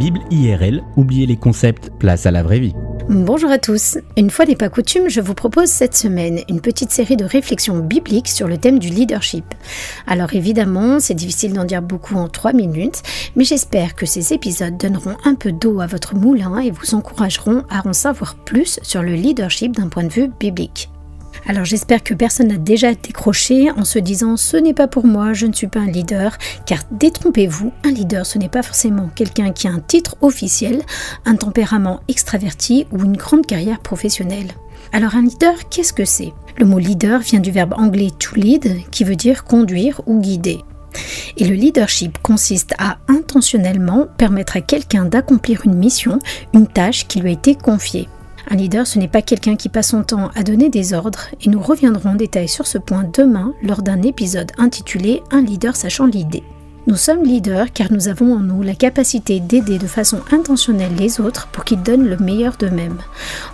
Bible IRL, oubliez les concepts, place à la vraie vie. Bonjour à tous. Une fois n'est pas coutume, je vous propose cette semaine une petite série de réflexions bibliques sur le thème du leadership. Alors évidemment, c'est difficile d'en dire beaucoup en 3 minutes, mais j'espère que ces épisodes donneront un peu d'eau à votre moulin et vous encourageront à en savoir plus sur le leadership d'un point de vue biblique. Alors j'espère que personne n'a déjà décroché en se disant ce n'est pas pour moi, je ne suis pas un leader, car détrompez-vous, un leader ce n'est pas forcément quelqu'un qui a un titre officiel, un tempérament extraverti ou une grande carrière professionnelle. Alors un leader, qu'est-ce que c'est? Le mot leader vient du verbe anglais to lead, qui veut dire conduire ou guider. Et le leadership consiste à intentionnellement permettre à quelqu'un d'accomplir une mission, une tâche qui lui a été confiée. Un leader, ce n'est pas quelqu'un qui passe son temps à donner des ordres, et nous reviendrons en détail sur ce point demain lors d'un épisode intitulé Un leader sachant l'idée. Nous sommes leaders car nous avons en nous la capacité d'aider de façon intentionnelle les autres pour qu'ils donnent le meilleur d'eux-mêmes.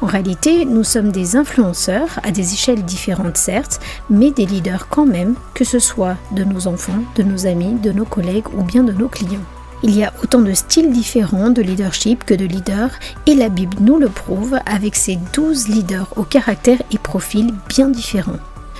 En réalité, nous sommes des influenceurs à des échelles différentes certes, mais des leaders quand même, que ce soit de nos enfants, de nos amis, de nos collègues ou bien de nos clients. Il y a autant de styles différents de leadership que de leaders et la Bible nous le prouve avec ses douze leaders au caractère et profil bien différents.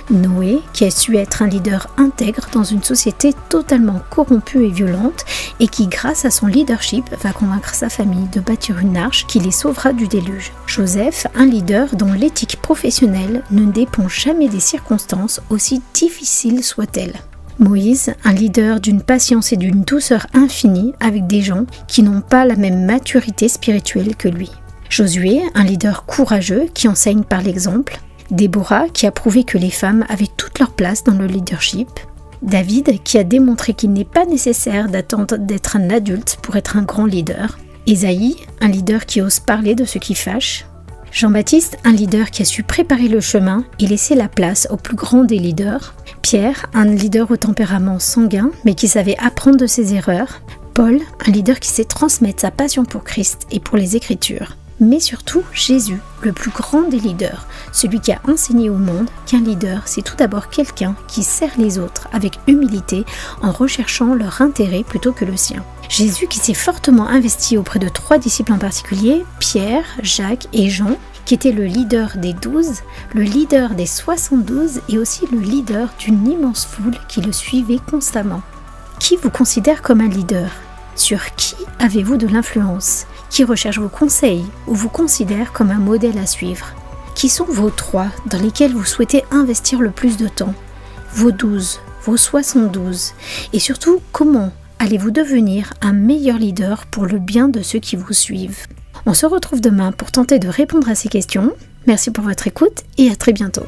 Noé, qui a su être un leader intègre dans une société totalement corrompue et violente, et qui, grâce à son leadership, va convaincre sa famille de bâtir une arche qui les sauvera du déluge. Joseph, un leader dont l'éthique professionnelle ne dépend jamais des circonstances, aussi difficiles soient-elles. Moïse, un leader d'une patience et d'une douceur infinie avec des gens qui n'ont pas la même maturité spirituelle que lui. Josué, un leader courageux qui enseigne par l'exemple. Déborah, qui a prouvé que les femmes avaient toute leur place dans le leadership. David, qui a démontré qu'il n'est pas nécessaire d'attendre d'être un adulte pour être un grand leader. Esaïe, un leader qui ose parler de ce qui fâche. Jean-Baptiste, un leader qui a su préparer le chemin et laisser la place au plus grand des leaders. Pierre, un leader au tempérament sanguin, mais qui savait apprendre de ses erreurs. Paul, un leader qui sait transmettre sa passion pour Christ et pour les Écritures. Mais surtout Jésus, le plus grand des leaders, celui qui a enseigné au monde qu'un leader, c'est tout d'abord quelqu'un qui sert les autres avec humilité en recherchant leur intérêt plutôt que le sien. Jésus qui s'est fortement investi auprès de trois disciples en particulier, Pierre, Jacques et Jean, qui était le leader des douze, le leader des 72 et aussi le leader d'une immense foule qui le suivait constamment. Qui vous considère comme un leader? Sur qui avez-vous de l'influence? Qui recherche vos conseils ou vous considère comme un modèle à suivre? Qui sont vos trois dans lesquels vous souhaitez investir le plus de temps? Vos douze, vos 72 Et surtout, comment allez-vous devenir un meilleur leader pour le bien de ceux qui vous suivent? On se retrouve demain pour tenter de répondre à ces questions. Merci pour votre écoute et à très bientôt.